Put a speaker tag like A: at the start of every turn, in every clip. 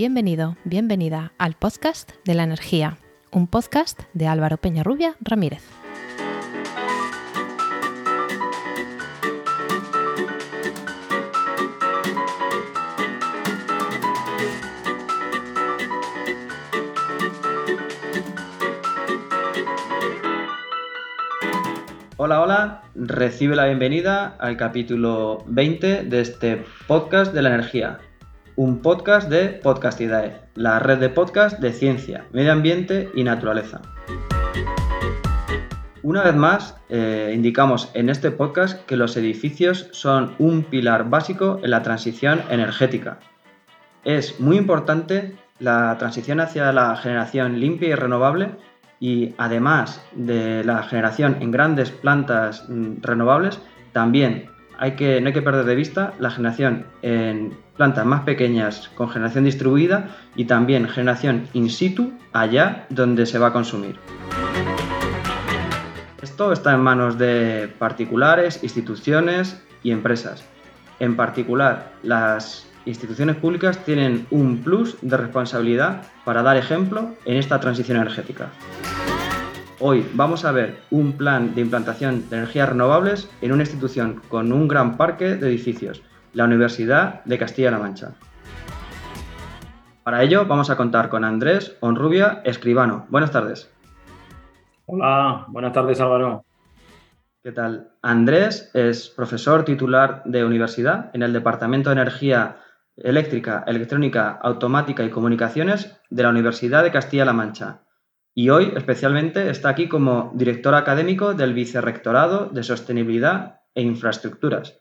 A: Bienvenido, bienvenida al podcast de la energía, un podcast de Álvaro Peñarrubia Ramírez.
B: Hola, hola, recibe la bienvenida al capítulo 20 de este podcast de la energía, un podcast de Podcastidae, la red de podcast de ciencia, medio ambiente y naturaleza. Una vez más, eh, indicamos en este podcast que los edificios son un pilar básico en la transición energética. Es muy importante la transición hacia la generación limpia y renovable y además de la generación en grandes plantas mm, renovables, también hay que, no hay que perder de vista la generación en plantas más pequeñas con generación distribuida y también generación in situ allá donde se va a consumir. Esto está en manos de particulares, instituciones y empresas. En particular, las instituciones públicas tienen un plus de responsabilidad para dar ejemplo en esta transición energética. Hoy vamos a ver un plan de implantación de energías renovables en una institución con un gran parque de edificios, la Universidad de Castilla-La Mancha. Para ello vamos a contar con Andrés Onrubia, escribano. Buenas tardes.
C: Hola, buenas tardes Álvaro.
B: ¿Qué tal? Andrés es profesor titular de universidad en el Departamento de Energía Eléctrica, Electrónica, Automática y Comunicaciones de la Universidad de Castilla-La Mancha y hoy especialmente está aquí como director académico del Vicerrectorado de Sostenibilidad e Infraestructuras.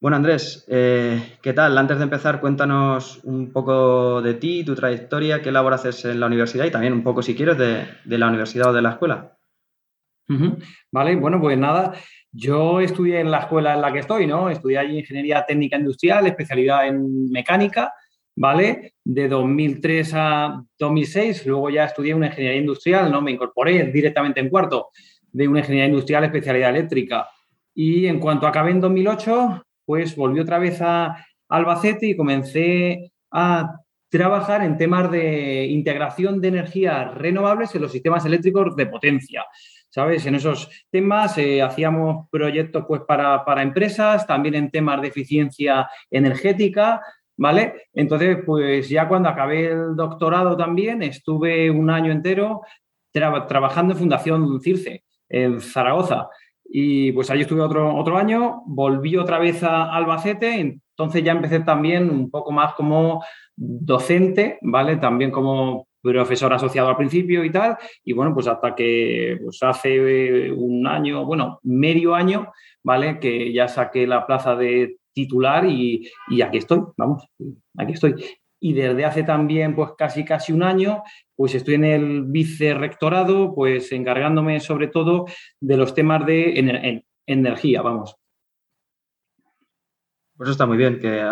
B: Bueno, Andrés, eh, ¿qué tal? Antes de empezar, cuéntanos un poco de ti, tu trayectoria, qué labor haces en la universidad y también un poco, si quieres, de, la universidad o de la escuela.
C: Vale, bueno, pues nada, yo estudié en la escuela en la que estoy, ¿no? Estudié allí Ingeniería Técnica Industrial, especialidad en mecánica ¿vale? De 2003 a 2006, luego ya estudié una ingeniería industrial, ¿no? Me incorporé directamente en cuarto de una ingeniería industrial especialidad eléctrica. Y en cuanto acabé en 2008, pues volví otra vez a Albacete y comencé a trabajar en temas de integración de energías renovables en los sistemas eléctricos de potencia. ¿Sabes? En esos temas eh, hacíamos proyectos pues, para, para empresas, también en temas de eficiencia energética, ¿vale? Entonces, pues ya cuando acabé el doctorado también, estuve un año entero trabajando en Fundación Circe, en Zaragoza. Y pues ahí estuve otro, otro año, volví otra vez a Albacete, entonces ya empecé también un poco más como docente, ¿vale? También como profesor asociado al principio y tal. Y bueno, pues hasta que pues hace un año, bueno, medio año, ¿vale? Que ya saqué la plaza de titular y, aquí estoy, vamos, aquí estoy. Y desde hace también, pues casi casi un año, pues estoy en el vicerrectorado, pues encargándome sobre todo de los temas de energía, vamos.
B: Pues eso está muy bien, que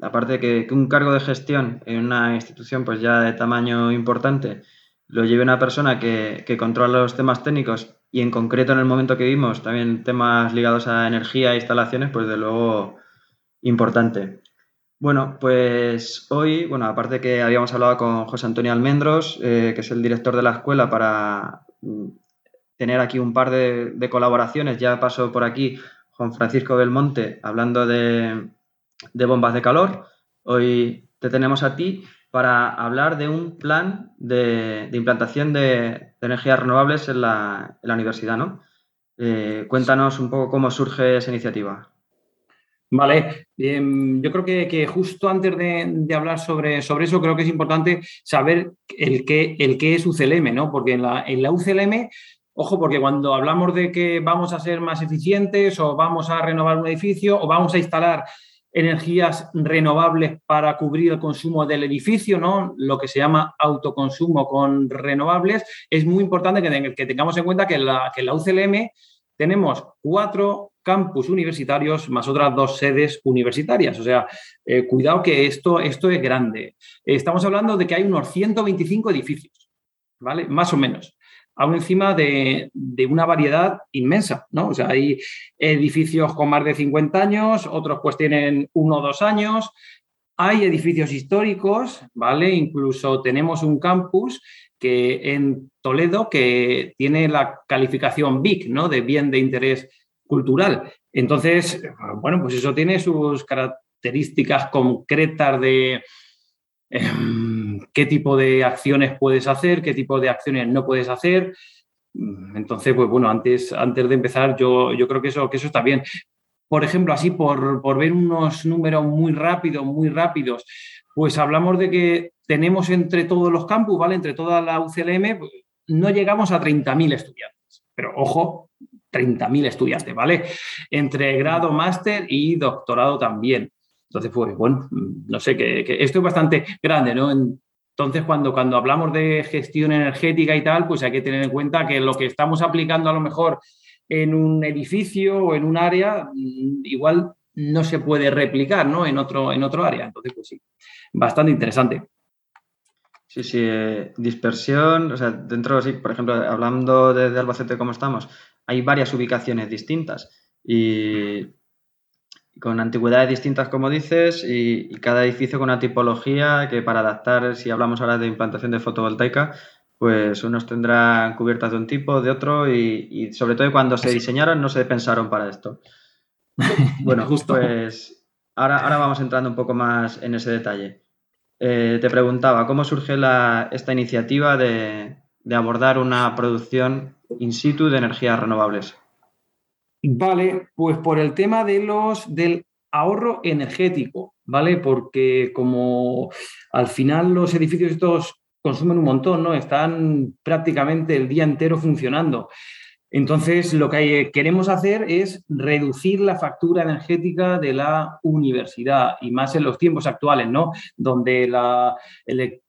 B: aparte de que, un cargo de gestión en una institución pues ya de tamaño importante lo lleve una persona que, que, controla los temas técnicos y en concreto en el momento que vimos también temas ligados a energía e instalaciones, pues de luego importante. Bueno, pues hoy, bueno, aparte que habíamos hablado con José Antonio Almendros, eh, que es el director de la escuela, para mm, tener aquí un par de, colaboraciones, ya pasó por aquí Juan Francisco Belmonte hablando de, bombas de calor. Hoy te tenemos a ti para hablar de un plan de, implantación de, energías renovables en la, universidad, ¿no? Eh, cuéntanos un poco cómo surge esa iniciativa.
C: Vale, em, yo creo que, justo antes de, hablar sobre, sobre, eso, creo que es importante saber el qué, el qué es UCLM, ¿no? Porque en la, en la UCLM, ojo, porque cuando hablamos de que vamos a ser más eficientes o vamos a renovar un edificio o vamos a instalar energías renovables para cubrir el consumo del edificio, ¿no? Lo que se llama autoconsumo con renovables, es muy importante que, que tengamos en cuenta que la, que en la UCLM tenemos cuatro campus universitarios más otras dos sedes universitarias. O sea, eh, cuidado que esto, esto es grande. Estamos hablando de que hay unos 125 edificios, ¿vale? Más o menos. Aún encima de, una variedad inmensa, ¿no? O sea, hay edificios con más de 50 años, otros pues tienen uno o dos años. hay edificios históricos, ¿vale? Incluso tenemos un campus que en Toledo que tiene la calificación BIC, ¿no? De bien de interés cultural. Entonces, bueno, pues eso tiene sus características concretas de em, qué tipo de acciones puedes hacer, qué tipo de acciones no puedes hacer. Entonces, pues bueno, antes, antes de empezar, yo, yo creo que eso, que eso está bien. Por ejemplo, así por, por ver unos números muy rápidos, muy rápidos, pues hablamos de que tenemos entre todos los campus, ¿vale? Entre toda la UCLM, pues, no llegamos a 30.000 estudiantes. Pero ojo, 30.000 estudiantes, ¿vale? Entre grado, máster y doctorado también. Entonces, pues bueno, no sé, que, esto es bastante grande, ¿no? Entonces, cuando, cuando hablamos de gestión energética y tal, pues hay que tener en cuenta que lo que estamos aplicando a lo mejor en un edificio o en un área, mm, igual no se puede replicar, ¿no? En otro, en otro área. Entonces, pues sí, bastante interesante.
B: Sí, sí, eh, dispersión, o sea, dentro, sí, por ejemplo, hablando de, Albacete como estamos, hay varias ubicaciones distintas y con antigüedades distintas, como dices, y, cada edificio con una tipología que para adaptar, si hablamos ahora de implantación de fotovoltaica, pues unos tendrán cubiertas de un tipo, de otro, y, sobre todo cuando se diseñaron no se pensaron para esto. Bueno, Justo. pues ahora, ahora vamos entrando un poco más en ese detalle. Eh, te preguntaba, ¿cómo surge esta iniciativa de, abordar una producción in situ de energías renovables?
C: Vale, pues por el tema de los, del ahorro energético, ¿vale? Porque como al final los edificios estos consumen un montón, ¿no? Están prácticamente el día entero funcionando. Entonces, lo que queremos hacer es reducir la factura energética de la universidad y más en los tiempos actuales, ¿no? Donde la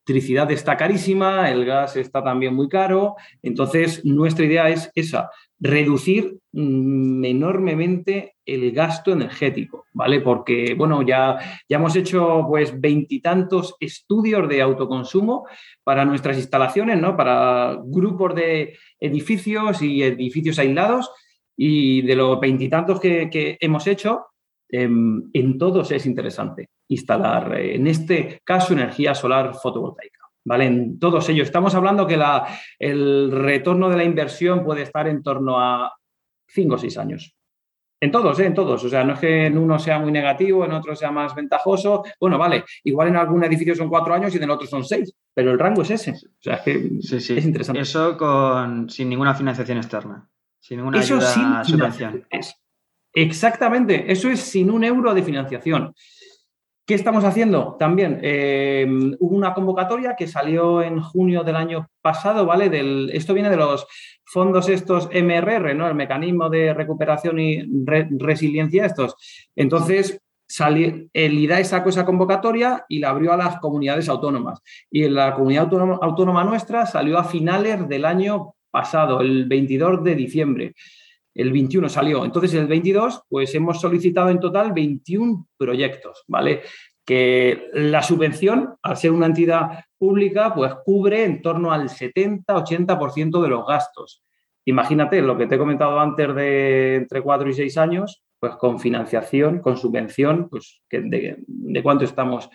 C: electricidad está carísima, el gas está también muy caro. Entonces, nuestra idea es esa, reducir mm, enormemente el gasto energético, ¿vale? Porque, bueno, ya, ya hemos hecho pues veintitantos estudios de autoconsumo para nuestras instalaciones, ¿no? Para grupos de edificios y edificios aislados y de los veintitantos que, hemos hecho, em, en todos es interesante instalar, en este caso, energía solar fotovoltaica. ¿vale? En todos ellos. Estamos hablando que el retorno de la inversión puede estar en torno a 5 o 6 años. En todos, ¿eh? en todos. O sea, no es que en uno sea muy negativo, en otro sea más ventajoso. Bueno, vale, igual en algún edificio son cuatro años y en el otro son seis, pero el rango es ese. O sea, es interesante.
B: Eso con, sin ninguna financiación externa, sin ninguna ayuda, subvención.
C: exactamente, eso es sin un euro de financiación. ¿Qué estamos haciendo? También eh, hubo una convocatoria que salió en junio del año pasado, ¿vale? Esto viene de los fondos estos MRR, ¿no? El mecanismo de recuperación y resiliencia estos. Entonces, el IDAE sacó esa convocatoria y la abrió a las comunidades autónomas. Y en la comunidad autónoma, autónoma nuestra salió a finales del año pasado, el 22 de diciembre el 21 salió. Entonces, el 22, pues hemos solicitado en total 21 proyectos, ¿vale? Que la subvención, al ser una entidad pública, pues cubre en torno al 70-80% de los gastos. Imagínate lo que te he comentado antes de entre 4 y 6 años, pues con financiación, con subvención, pues de, de cuánto estamos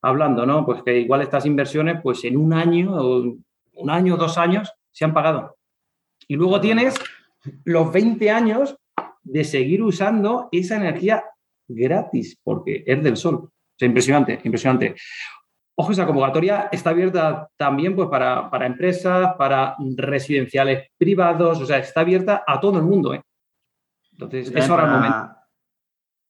C: hablando, ¿no? Pues que igual estas inversiones, pues en un año, un año, dos años, se han pagado. Y luego tienes los 20 años de seguir usando esa energía gratis, porque es del sol. O sea, impresionante, impresionante. Ojo, esa convocatoria está abierta también pues, para, empresas, para residenciales privados, o sea, está abierta a todo el mundo. ¿eh? Entonces, es ahora el momento.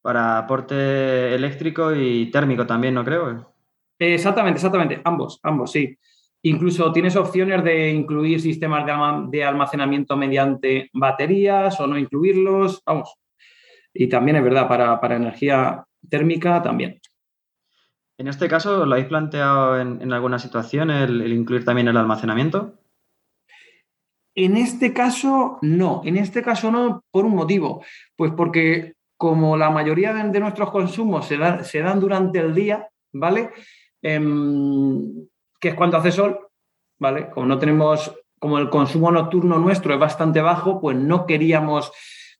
B: Para aporte eléctrico y térmico también, ¿no creo?
C: Exactamente, exactamente. Ambos, ambos, sí. Incluso tienes opciones de incluir sistemas de, almacenamiento mediante baterías o no incluirlos, vamos. Y también es verdad, para, energía térmica también.
B: En este caso, ¿lo habéis planteado en, alguna situación el, incluir también el almacenamiento?
C: En este caso, no. En este caso, no, por un motivo. Pues porque como la mayoría de, nuestros consumos se, dan durante el día, ¿vale? Em, que es cuando hace sol, ¿vale? Como no tenemos, como el consumo nocturno nuestro es bastante bajo, pues no queríamos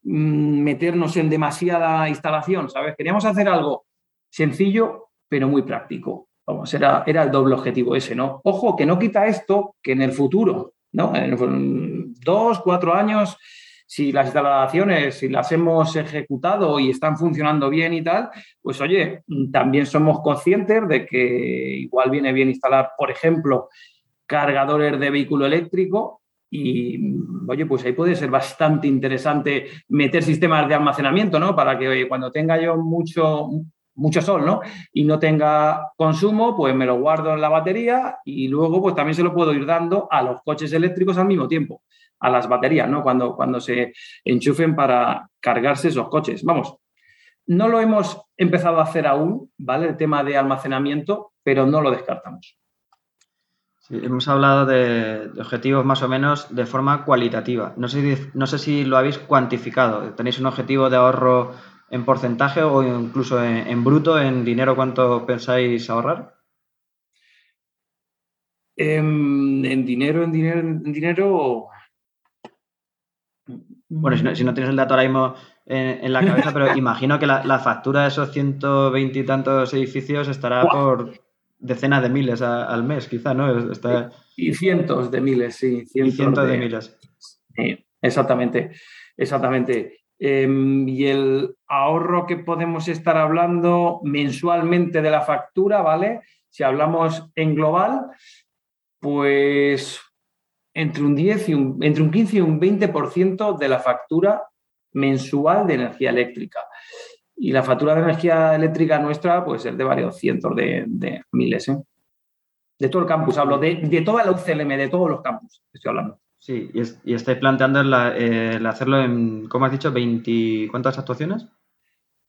C: mm, meternos en demasiada instalación, ¿sabes? Queríamos hacer algo sencillo, pero muy práctico. Vamos, era, era el doble objetivo ese, ¿no? Ojo, que no quita esto que en el futuro, ¿no? En dos, cuatro años, si las instalaciones, si las hemos ejecutado y están funcionando bien y tal, pues oye, también somos conscientes de que igual viene bien instalar, por ejemplo, cargadores de vehículo eléctrico y, oye, pues ahí puede ser bastante interesante meter sistemas de almacenamiento, ¿no? Para que cuando tenga yo mucho, mucho sol, ¿no? Y no tenga consumo, pues me lo guardo en la batería y luego pues también se lo puedo ir dando a los coches eléctricos al mismo tiempo, a las baterías, ¿no? Cuando, cuando se enchufen para cargarse esos coches. Vamos, no lo hemos empezado a hacer aún, ¿vale? El tema de almacenamiento, pero no lo descartamos.
B: hemos hablado de, objetivos más o menos de forma cualitativa. No sé, no sé si lo habéis cuantificado. ¿Tenéis un objetivo de ahorro en porcentaje o incluso en, bruto, en dinero, cuánto pensáis ahorrar?
C: En, dinero, en dinero, en dinero.
B: Bueno, si no, tienes el dato ahora mismo en, la cabeza, pero imagino que la, factura de esos 120 y tantos edificios estará por decenas de miles al mes, quizá, ¿no?
C: Y cientos de miles, sí.
B: Cientos, de, miles.
C: Sí, exactamente, exactamente. Em, y el ahorro que podemos estar hablando mensualmente de la factura, ¿vale? Si hablamos en global, pues entre un 10 y un, entre un 15 y un 20% de la factura mensual de energía eléctrica. Y la factura de energía eléctrica nuestra, pues es de varios cientos de, miles, ¿eh? De todo el campus, hablo de, de toda la UCLM, de todos los campus, estoy hablando.
B: Sí, y, es, estáis planteando el, hacerlo en, ¿cómo has dicho? 20, ¿Cuántas actuaciones?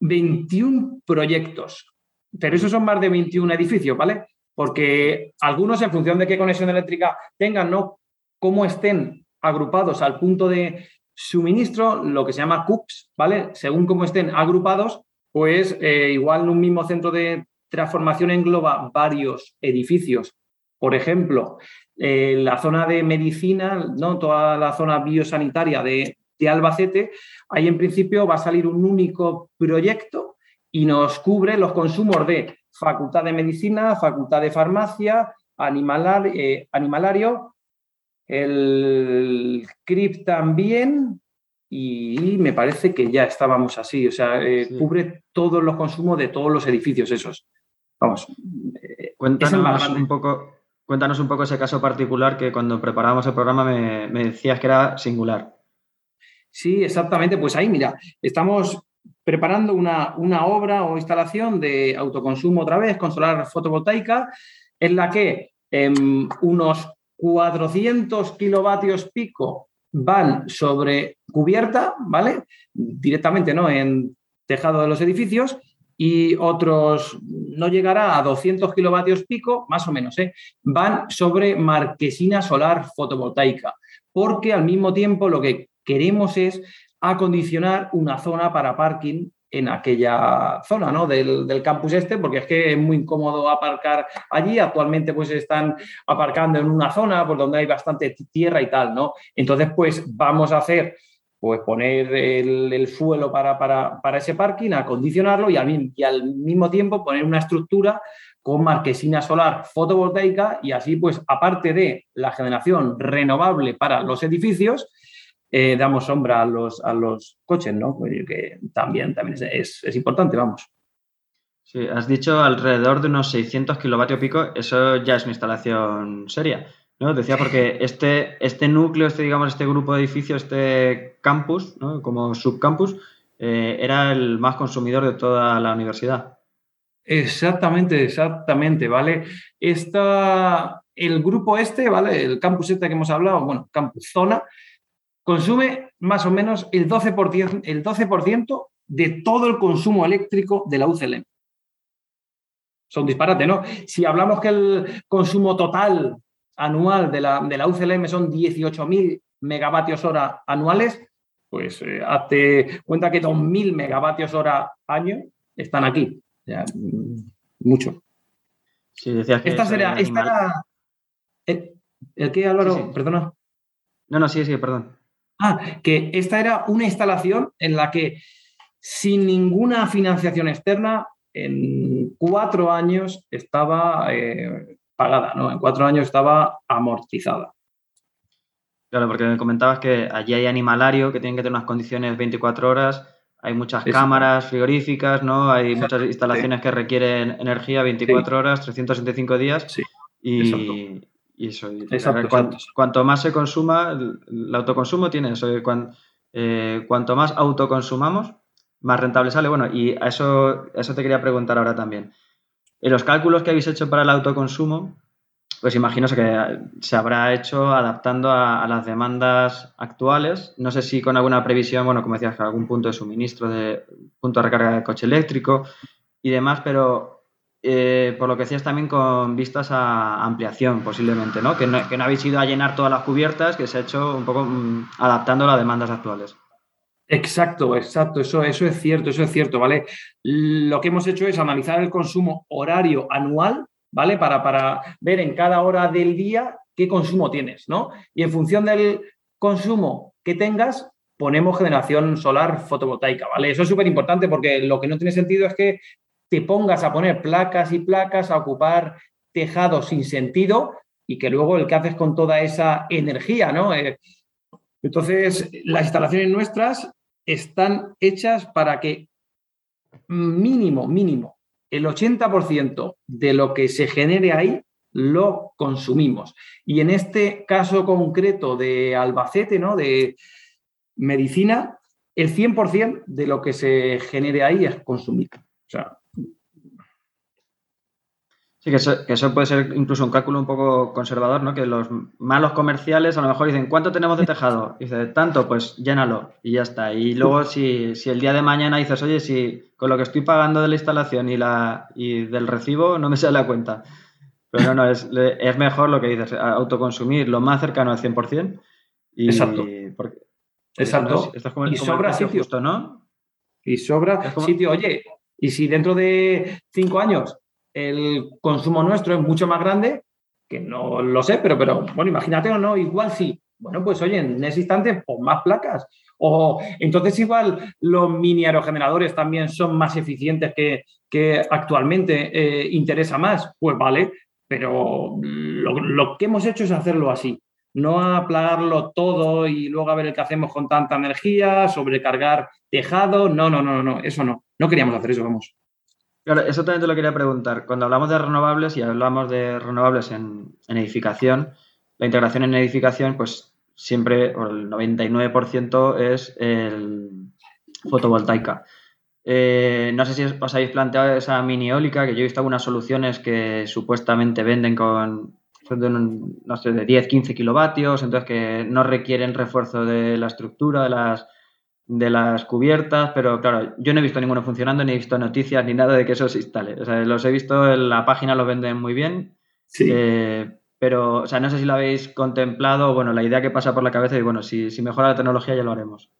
C: 21 proyectos, pero esos son más de 21 edificios, ¿vale? Porque algunos, en función de qué conexión eléctrica tengan, ¿no? Cómo estén agrupados al punto de suministro, lo que se llama CUPS, ¿vale? Según cómo estén agrupados, pues eh, igual en un mismo centro de transformación engloba varios edificios. Por ejemplo, eh, la zona de medicina, ¿no? toda la zona biosanitaria de, Albacete, ahí en principio va a salir un único proyecto y nos cubre los consumos de facultad de medicina, facultad de farmacia, eh, animalario, el CRIP también, y me parece que ya estábamos así, o sea, eh, cubre todos los consumos de todos los edificios esos. Vamos,
B: Cuéntanos un poco Cuéntanos un poco ese caso particular que cuando preparábamos el programa me, decías que era singular.
C: Sí, exactamente. Pues ahí, mira, estamos preparando una, obra o instalación de autoconsumo otra vez con solar fotovoltaica, en la que em, unos 400 kilovatios pico van sobre cubierta, ¿vale? Directamente, ¿no? En tejado de los edificios y otros no llegará a 200 kilovatios pico, más o menos, ¿eh? van sobre marquesina solar fotovoltaica, porque al mismo tiempo lo que queremos es acondicionar una zona para parking en aquella zona ¿no? del, del, campus este, porque es que es muy incómodo aparcar allí. Actualmente pues están aparcando en una zona por donde hay bastante tierra y tal, ¿no? Entonces pues vamos a hacer pues poner el, suelo para, ese parking, acondicionarlo y al, y al mismo tiempo poner una estructura con marquesina solar fotovoltaica y así, pues, aparte de la generación renovable para los edificios, eh, damos sombra a los, a los coches, ¿no? Pues, que también, también es, es, importante, vamos.
B: Sí, has dicho alrededor de unos 600 kilovatios pico, eso ya es una instalación seria. ¿no? Decía porque este, este núcleo, este, digamos, este grupo de edificios, este campus, ¿no? como subcampus, eh, era el más consumidor de toda la universidad.
C: Exactamente, exactamente, ¿vale? Esta, el grupo este, ¿vale? El campus este que hemos hablado, bueno, campus zona, consume más o menos el 12%, el 12 de todo el consumo eléctrico de la UCLM. Son disparate, ¿no? Si hablamos que el consumo total anual de la, de la UCLM son 18.000 megavatios hora anuales, pues eh, hazte cuenta que 2.000 megavatios hora año están aquí. Mm, mucho.
B: Sí, decías que
C: esta sería, esta era, ¿El, qué, Álvaro? Perdona.
B: No, no, sí, sí, perdón.
C: Ah, que esta era una instalación en la que sin ninguna financiación externa en cuatro años estaba eh, pagada, ¿no? En cuatro años estaba amortizada.
B: Claro, porque me comentabas que allí hay animalario que tienen que tener unas condiciones 24 horas, hay muchas cámaras frigoríficas, ¿no? Hay muchas instalaciones que requieren energía 24 horas, 365 días.
C: Sí.
B: Y, eso. cuanto, más se consuma, el, autoconsumo tiene eso. Eh, cuanto más autoconsumamos, más rentable sale. Bueno, y a eso, eso te quería preguntar ahora también. En los cálculos que habéis hecho para el autoconsumo, pues imagino que se habrá hecho adaptando a, las demandas actuales. No sé si con alguna previsión, bueno, como decías, algún punto de suministro, de punto de recarga de coche eléctrico y demás, pero eh, por lo que decías también con vistas a ampliación posiblemente, ¿no? Que, ¿no? habéis ido a llenar todas las cubiertas, que se ha hecho un poco mm, adaptando las demandas actuales.
C: Exacto, exacto, eso, eso es cierto, eso es cierto, ¿vale? Lo que hemos hecho es analizar el consumo horario anual, ¿vale? Para, para ver en cada hora del día qué consumo tienes, ¿no? Y en función del consumo que tengas, ponemos generación solar fotovoltaica, ¿vale? Eso es súper importante porque lo que no tiene sentido es que te pongas a poner placas y placas, a ocupar tejados sin sentido y que luego el que haces con toda esa energía, ¿no? Eh, entonces, las instalaciones nuestras están hechas para que mínimo, mínimo, el 80% de lo que se genere ahí lo consumimos. Y en este caso concreto de Albacete, ¿no? De medicina, el 100% de lo que se genere ahí es consumido. O sea,
B: Sí, que eso, puede ser incluso un cálculo un poco conservador, ¿no? Que los malos comerciales a lo mejor dicen, ¿cuánto tenemos de tejado? Y dice, tanto, pues llénalo y ya está. Y luego si, el día de mañana dices, oye, si con lo que estoy pagando de la instalación y, la, y del recibo no me sale la cuenta. Pero no, no, es, es mejor lo que dices, autoconsumir lo más cercano al 100%. Y,
C: Exacto. Exacto.
B: y sobra sitio, justo, ¿no?
C: Y sobra sitio. Oye, y si dentro de cinco años el consumo nuestro es mucho más grande, que no lo sé, pero, pero bueno, imagínate o no, igual sí. Bueno, pues oye, en ese instante, pues más placas. O entonces igual los mini aerogeneradores también son más eficientes que, que actualmente eh, interesa más. Pues vale, pero lo, lo, que hemos hecho es hacerlo así. No aplagarlo todo y luego a ver qué hacemos con tanta energía, sobrecargar tejado. No, no, no, no, eso no. No queríamos hacer eso, vamos.
B: Claro, eso también te lo quería preguntar. Cuando hablamos de renovables y hablamos de renovables en, edificación, la integración en edificación, pues siempre, el 99% es el fotovoltaica. Eh, no sé si os habéis planteado esa mini eólica, que yo he visto algunas soluciones que supuestamente venden con no sé, de 10, 15 kilovatios, entonces que no requieren refuerzo de la estructura, de las de las cubiertas, pero claro, yo no he visto ninguno funcionando, ni he visto noticias ni nada de que eso se instale. O sea, los he visto en la página, lo venden muy bien.
C: Sí.
B: Eh, pero, o sea, no sé si lo habéis contemplado, bueno, la idea que pasa por la cabeza y bueno, si, si mejora la tecnología ya lo haremos.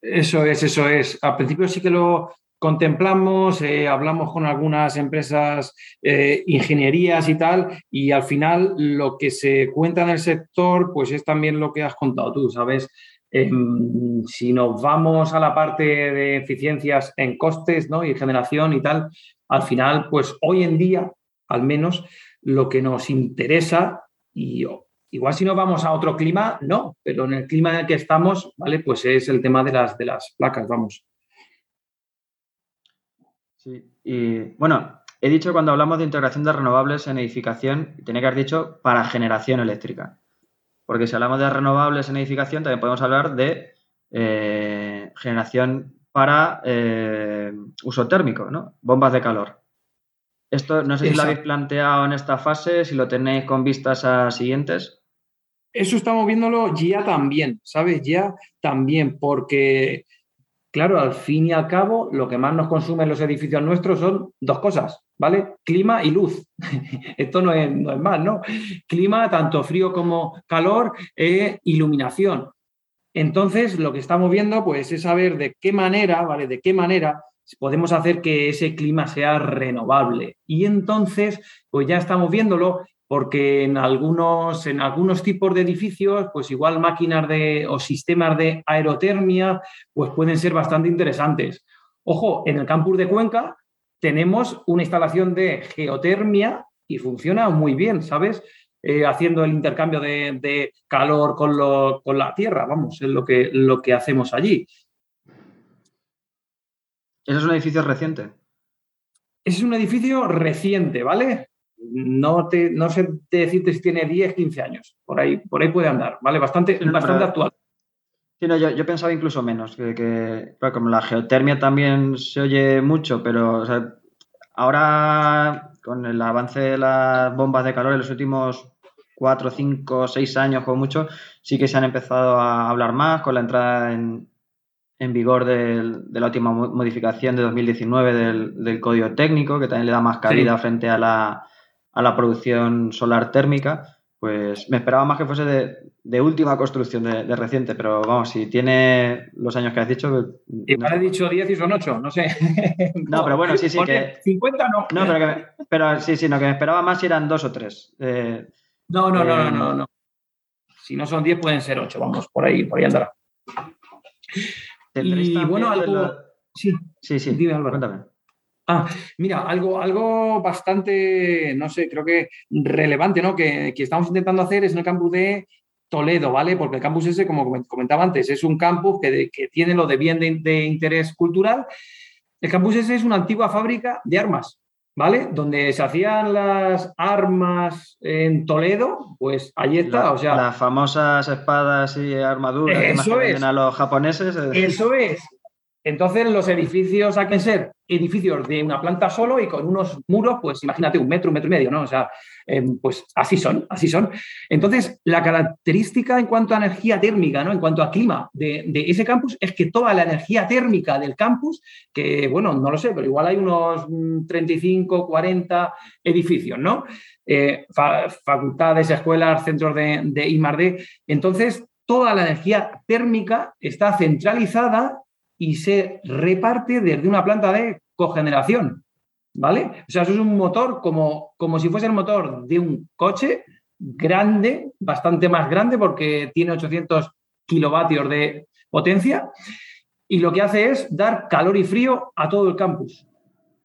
C: Eso es, eso es. Al principio sí que lo contemplamos, eh, hablamos con algunas empresas, eh, ingenierías y tal, y al final lo que se cuenta en el sector, pues es también lo que has contado tú, ¿sabes? Em, si nos vamos a la parte de eficiencias en costes ¿no? y generación y tal, al final, pues hoy en día, al menos, lo que nos interesa, y igual si nos vamos a otro clima, no, pero en el clima en el que estamos, ¿vale? Pues es el tema de las, de las placas, vamos.
B: Sí, y bueno, he dicho cuando hablamos de integración de renovables en edificación, tenía que haber dicho para generación eléctrica. Porque si hablamos de renovables en edificación, también podemos hablar de eh, generación para eh, uso térmico, ¿no? Bombas de calor. Esto no sé si lo habéis planteado en esta fase, si lo tenéis con vistas a siguientes.
C: Eso estamos viéndolo ya también, ¿sabes? Ya también, porque, claro, al fin y al cabo, lo que más nos consume en los edificios nuestros son dos cosas, ¿vale? Clima y luz. Esto no es, no más, ¿no? Clima, tanto frío como calor, e iluminación. Entonces, lo que estamos viendo, pues, es saber de qué manera, ¿vale? De qué manera podemos hacer que ese clima sea renovable. Y entonces, pues ya estamos viéndolo porque en algunos, en algunos tipos de edificios, pues igual máquinas de, o sistemas de aerotermia, pues pueden ser bastante interesantes. Ojo, en el campus de Cuenca tenemos una instalación de geotermia y funciona muy bien, ¿sabes? Eh, haciendo el intercambio de, calor con, la tierra, vamos, es lo que, lo que hacemos allí.
B: ¿Ese es un edificio reciente?
C: Ese es un edificio reciente, ¿vale? No, te, no sé decirte si tiene 10, 15 años. Por ahí, por ahí puede andar, ¿vale? Bastante, bastante actual.
B: Sí, no, yo, pensaba incluso menos, que, como la geotermia también se oye mucho, pero ahora con el avance de las bombas de calor en los últimos cuatro, cinco, seis años como mucho, sí que se han empezado a hablar más con la entrada en, vigor de la última modificación de 2019 del, código técnico, que también le da más calidad frente a la, a la producción solar térmica pues me esperaba más que fuese de, última construcción, de, reciente, pero vamos, si tiene los años que has dicho.
C: Igual he dicho 10 y son 8, no sé.
B: no, pero bueno, sí, sí. Que,
C: 50 no.
B: No, pero, pero, sí, sí, no, que me esperaba más si eran 2 o 3.
C: Eh, no, no, no, no, no, no. Si no son 10, pueden ser 8, vamos, por ahí, por ahí andará.
B: Y bueno, algo. Sí, sí, sí. Dime, Álvaro. Cuéntame.
C: Ah, mira, algo, algo bastante, no sé, creo que relevante, ¿no? Que, estamos intentando hacer es en el campus de Toledo, ¿vale? Porque el campus ese, como comentaba antes, es un campus que, tiene lo de bien de, interés cultural. El campus ese es una antigua fábrica de armas, ¿vale? Donde se hacían las armas en Toledo, pues allí está, o sea...
B: Las famosas espadas y armaduras
C: que
B: es. a los japoneses.
C: Eso es. Entonces, los edificios hay que ser edificios de una planta solo y con unos muros, pues imagínate, un metro, un metro y medio, ¿no? O sea, em, pues así son, así son. Entonces, la característica en cuanto a energía térmica, ¿no? En cuanto a clima de, ese campus es que toda la energía térmica del campus, que bueno, no lo sé, pero igual hay unos 35, mm, 40 edificios, ¿no? Eh, facultades, escuelas, centros de, de I+.D. Entonces, toda la energía térmica está centralizada y se reparte desde una planta de cogeneración. ¿Vale? O sea, eso es un motor como, como si fuese el motor de un coche grande, bastante más grande porque tiene 800 kilovatios de potencia y lo que hace es dar calor y frío a todo el campus.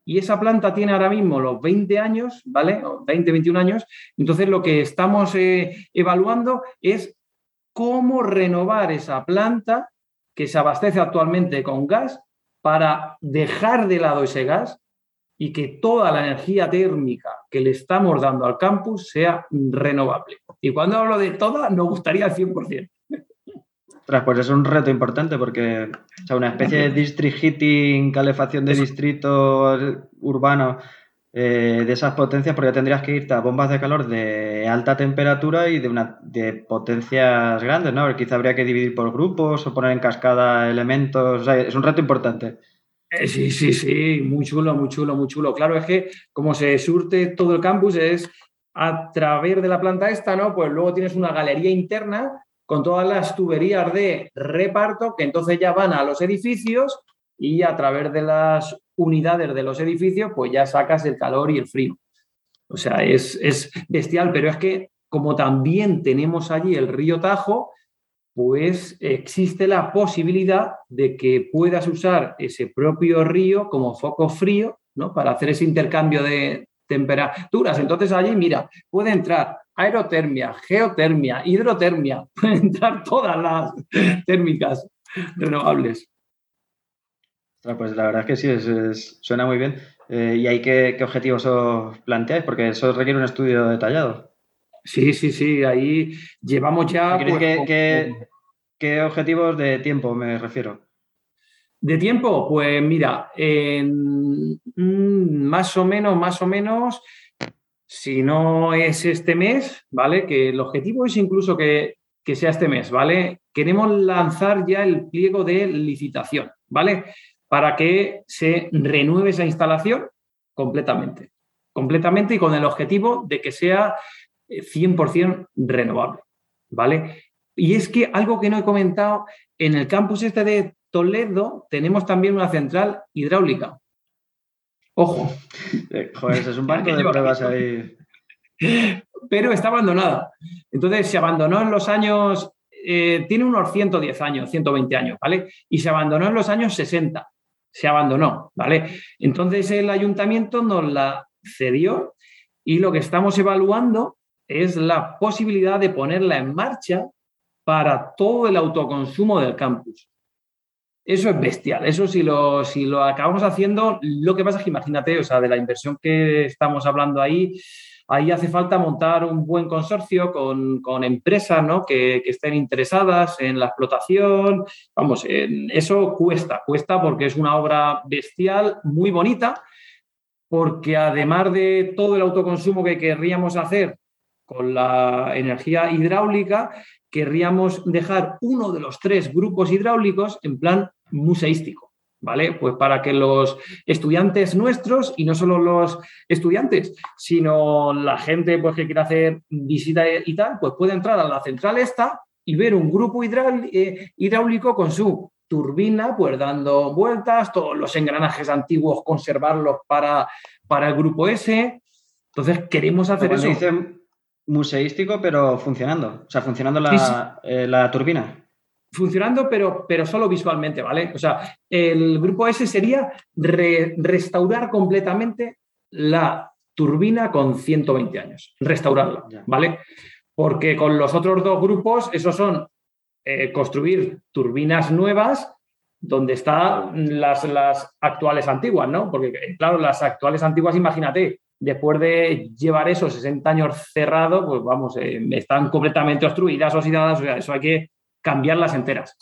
C: Y esa planta tiene ahora mismo los 20 años, ¿vale? 20, 21 años. Entonces lo que estamos eh, evaluando es cómo renovar esa planta que se abastece actualmente con gas para dejar de lado ese gas y que toda la energía térmica que le estamos dando al campus sea renovable. Y cuando hablo de toda, nos gustaría al 100%.
B: pues es un reto importante porque una especie de district heating, calefacción de distrito urbano eh, de esas potencias, porque tendrías que irte a bombas de calor de alta temperatura y de, una, de potencias grandes, ¿no? Quizá habría que dividir por grupos o poner en cascada elementos. es un reto importante.
C: Eh, sí, sí, sí, muy chulo, muy chulo, muy chulo. Claro, es que como se surte todo el campus es a través de la planta esta, ¿no? Pues luego tienes una galería interna con todas las tuberías de reparto que entonces ya van a los edificios y a través de las unidades de los edificios, pues ya sacas el calor y el frío. O sea, es, bestial, pero es que como también tenemos allí el río Tajo, pues existe la posibilidad de que puedas usar ese propio río como foco frío, ¿no? Para hacer ese intercambio de temperaturas. Entonces allí, mira, puede entrar aerotermia, geotermia, hidrotermia, pueden entrar todas las térmicas renovables.
B: Pues la verdad es que sí, suena muy bien. Eh, ¿Y hay qué, objetivos os planteáis? Porque eso requiere un estudio detallado.
C: Sí, sí, sí, ahí llevamos ya...
B: Pues, ¿Qué, objetivos de tiempo me refiero?
C: De tiempo, pues mira, mm, más o menos, más o menos, si no es este mes, ¿vale? Que el objetivo es incluso que, que sea este mes, ¿vale? Queremos lanzar ya el pliego de licitación, ¿vale? Para que se renueve esa instalación completamente, completamente y con el objetivo de que sea 100% eh, renovable, ¿vale? Y es que algo que no he comentado, en el campus este de Toledo tenemos también una central hidráulica. Ojo.
B: Eh, joder, es un banco de pruebas ahí.
C: Pero está abandonada. Entonces se abandonó en los años, eh, tiene unos 110 años, 120 años, ¿vale? Y se abandonó en los años 60. Se abandonó, ¿vale? Entonces el ayuntamiento nos la cedió y lo que estamos evaluando es la posibilidad de ponerla en marcha para todo el autoconsumo del campus. Eso es bestial. Eso si lo, si lo acabamos haciendo, lo que pasa es que imagínate, o sea, de la inversión que estamos hablando ahí, ahí hace falta montar un buen consorcio con, empresas ¿no? que, estén interesadas en la explotación. Vamos, eso cuesta, cuesta porque es una obra bestial, muy bonita, porque además de todo el autoconsumo que querríamos hacer con la energía hidráulica, querríamos dejar uno de los tres grupos hidráulicos en plan museístico, ¿vale? Pues para que los estudiantes nuestros, y no solo los estudiantes, sino la gente pues, que quiera hacer visita y tal, pues puede entrar a la central esta y ver un grupo eh, hidráulico con su turbina, pues dando vueltas, todos los engranajes antiguos, conservarlos para, para el grupo S. Entonces, queremos hacer eso.
B: Dice museístico, pero funcionando. O sea, funcionando la, eh, la turbina
C: funcionando, pero, pero solo visualmente, ¿vale? O sea, el grupo S sería restaurar completamente la turbina con 120 años, restaurarla, ¿vale? Porque con los otros dos grupos, esos son eh, construir turbinas nuevas donde están las, las actuales antiguas, ¿no? Porque, claro, las actuales antiguas, imagínate, después de llevar esos 60 años cerrados, pues vamos, eh, están completamente obstruidas, oxidadas, o sea, eso hay que cambiarlas enteras.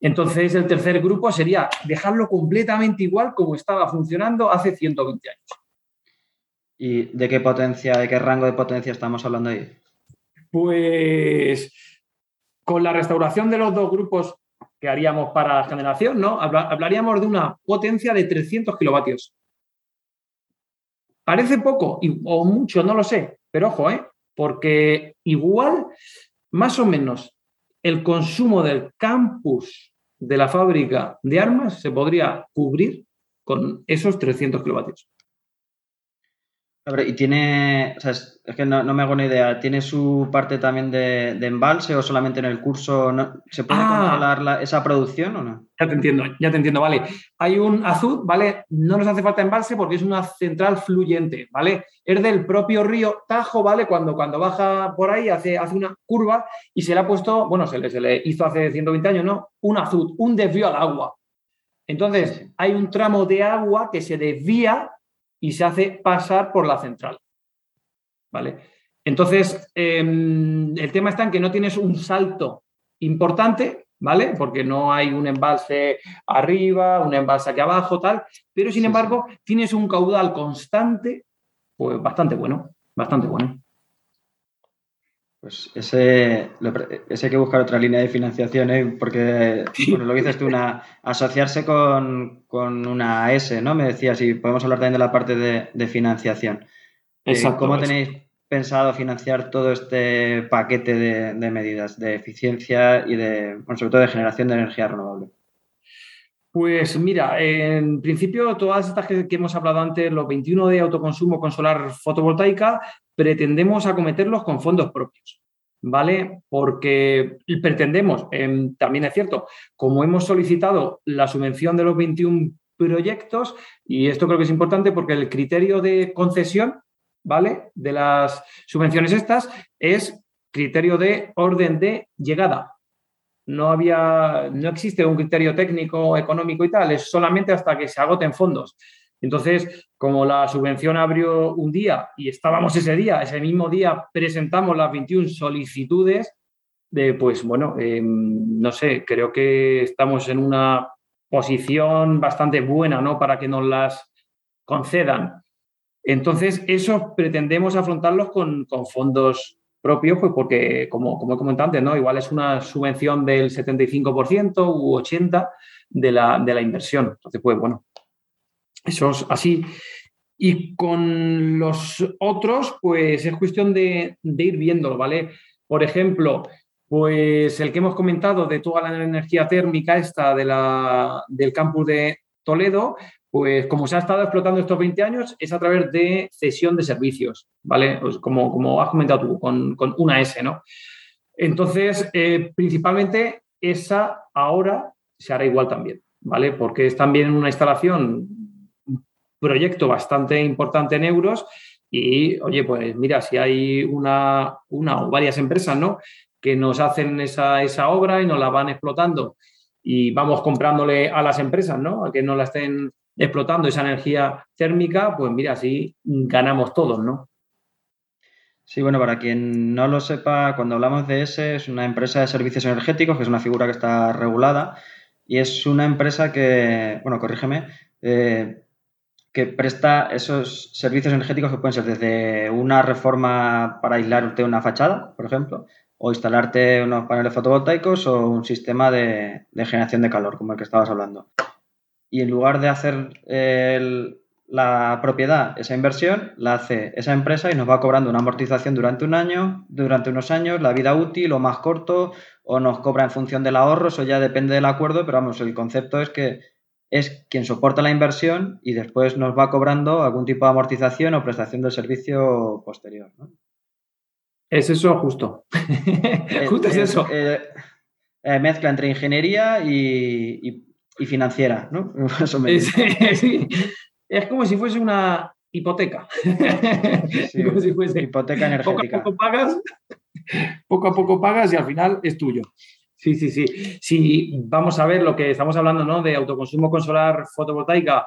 C: Entonces, el tercer grupo sería dejarlo completamente igual como estaba funcionando hace 120 años.
B: ¿Y de qué potencia, de qué rango de potencia estamos hablando ahí?
C: Pues con la restauración de los dos grupos que haríamos para generación, ¿no? Hablaríamos de una potencia de 300 kilovatios. Parece poco o mucho, no lo sé, pero ojo, ¿eh? Porque igual, más o menos, el consumo del campus de la fábrica de armas se podría cubrir con esos 300 kilovatios.
B: Y tiene, o sea, es, que no, me hago una idea, ¿tiene su parte también de, embalse o solamente en el curso? ¿Se puede ah. controlar esa producción o no?
C: Ya te entiendo, ya te entiendo, vale. Hay un azul, ¿vale? No nos hace falta embalse porque es una central fluyente, ¿vale? Es del propio río Tajo, ¿vale? Cuando, cuando baja por ahí hace, hace una curva y se le ha puesto, bueno, se le, se le hizo hace 120 años, ¿no? Un azul, un desvío al agua. Entonces, hay un tramo de agua que se desvía y se hace pasar por la central. ¿Vale? Entonces, em, el tema está en que no tienes un salto importante, ¿vale? Porque no hay un embalse arriba, un embalse aquí abajo, tal, pero sin embargo tienes un caudal constante, pues bastante bueno, bastante bueno.
B: Pues ese, ese hay que buscar otra línea de financiación, ¿eh? porque bueno, lo que dices tú, una, asociarse con, una S, ¿no? Me decías, y podemos hablar también de la parte de, financiación. Eh, Exacto. ¿Cómo tenéis pensado financiar todo este paquete de, medidas de eficiencia y de, bueno, sobre todo de generación de energía renovable?
C: Pues mira, en principio todas estas que, que, hemos hablado antes, los 21 de autoconsumo con solar fotovoltaica, pretendemos acometerlos con fondos propios. ¿Vale? Porque pretendemos, em, también es cierto, como hemos solicitado la subvención de los 21 proyectos, y esto creo que es importante porque el criterio de concesión, ¿vale? De las subvenciones estas es criterio de orden de llegada. No había, no existe un criterio técnico, económico y tal, es solamente hasta que se agoten fondos. Entonces, como la subvención abrió un día y estábamos ese día, ese mismo día presentamos las 21 solicitudes, de, pues bueno, em, no sé, creo que estamos en una posición bastante buena ¿no? para que nos las concedan. Entonces, eso pretendemos afrontarlos con, fondos propios, pues porque, como, como he comentado antes, ¿no? igual es una subvención del 75% u 80% de la, de la inversión. Entonces, pues bueno, eso es así. Y con los otros, pues es cuestión de, ir viéndolo, ¿vale? Por ejemplo, pues el que hemos comentado de toda la energía térmica esta de la, del campus de Toledo, pues como se ha estado explotando estos 20 años, es a través de cesión de servicios, ¿vale? Pues como, como has comentado tú, con, una S, ¿no? Entonces, eh, principalmente esa ahora se hará igual también. ¿vale? Porque es también una instalación, proyecto bastante importante en euros y, oye, pues mira, si hay una, una o varias empresas, ¿no? Que nos hacen esa, esa obra y nos la van explotando y vamos comprándole a las empresas, ¿no? A que no la estén explotando esa energía térmica, pues mira, así ganamos todos, ¿no?
B: Sí, bueno, para quien no lo sepa, cuando hablamos de ESE, es una empresa de servicios energéticos, que es una figura que está regulada, y es una empresa que, bueno, corrígeme, eh, que presta esos servicios energéticos que pueden ser desde una reforma para aislarte una fachada, por ejemplo, o instalarte unos paneles fotovoltaicos o un sistema de, generación de calor, como el que estabas hablando. Y en lugar de hacer la propiedad, esa inversión, la hace esa empresa y nos va cobrando una amortización durante un año, durante unos años, la vida útil o más corto, o nos cobra en función del ahorro, eso ya depende del acuerdo, pero vamos, el concepto es que es quien soporta la inversión y después nos va cobrando algún tipo de amortización o prestación del servicio posterior. ¿no?
C: Es eso justo.
B: Eh, justo es, eso. Eh, eh, mezcla entre ingeniería y, financiera, ¿no?
C: Es, como si fuese una hipoteca.
B: como si fuese hipoteca energética.
C: Poco a poco pagas, poco a poco pagas y al final es tuyo. Sí, sí, sí. Si vamos a ver lo que estamos hablando, ¿no? De autoconsumo con solar fotovoltaica.